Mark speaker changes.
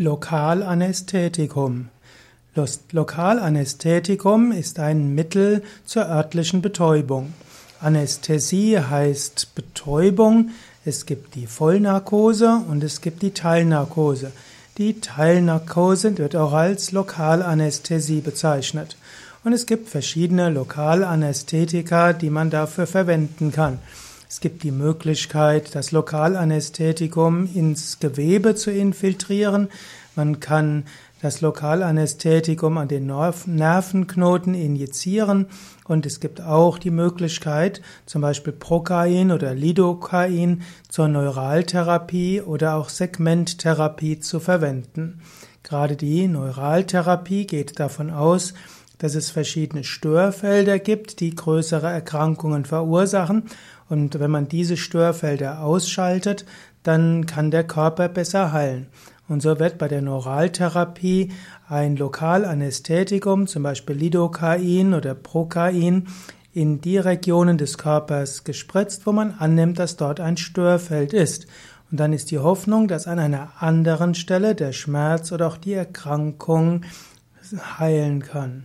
Speaker 1: Lokalanästhetikum. Lokalanästhetikum ist ein Mittel zur örtlichen Betäubung. Anästhesie heißt Betäubung. Es gibt die Vollnarkose und es gibt die Teilnarkose. Die Teilnarkose wird auch als Lokalanästhesie bezeichnet. Und es gibt verschiedene Lokalanästhetika, die man dafür verwenden kann. Es gibt die Möglichkeit, das Lokalanästhetikum ins Gewebe zu infiltrieren. Man kann das Lokalanästhetikum an den Nervenknoten injizieren und es gibt auch die Möglichkeit, zum Beispiel Prokain oder Lidocain zur Neuraltherapie oder auch Segmenttherapie zu verwenden. Gerade die Neuraltherapie geht davon aus, dass es verschiedene Störfelder gibt, die größere Erkrankungen verursachen und wenn man diese Störfelder ausschaltet, dann kann der Körper besser heilen. Und so wird bei der Neuraltherapie ein Lokalanästhetikum, zum Beispiel Lidocain oder Procain, in die Regionen des Körpers gespritzt, wo man annimmt, dass dort ein Störfeld ist. Und dann ist die Hoffnung, dass an einer anderen Stelle der Schmerz oder auch die Erkrankung heilen kann.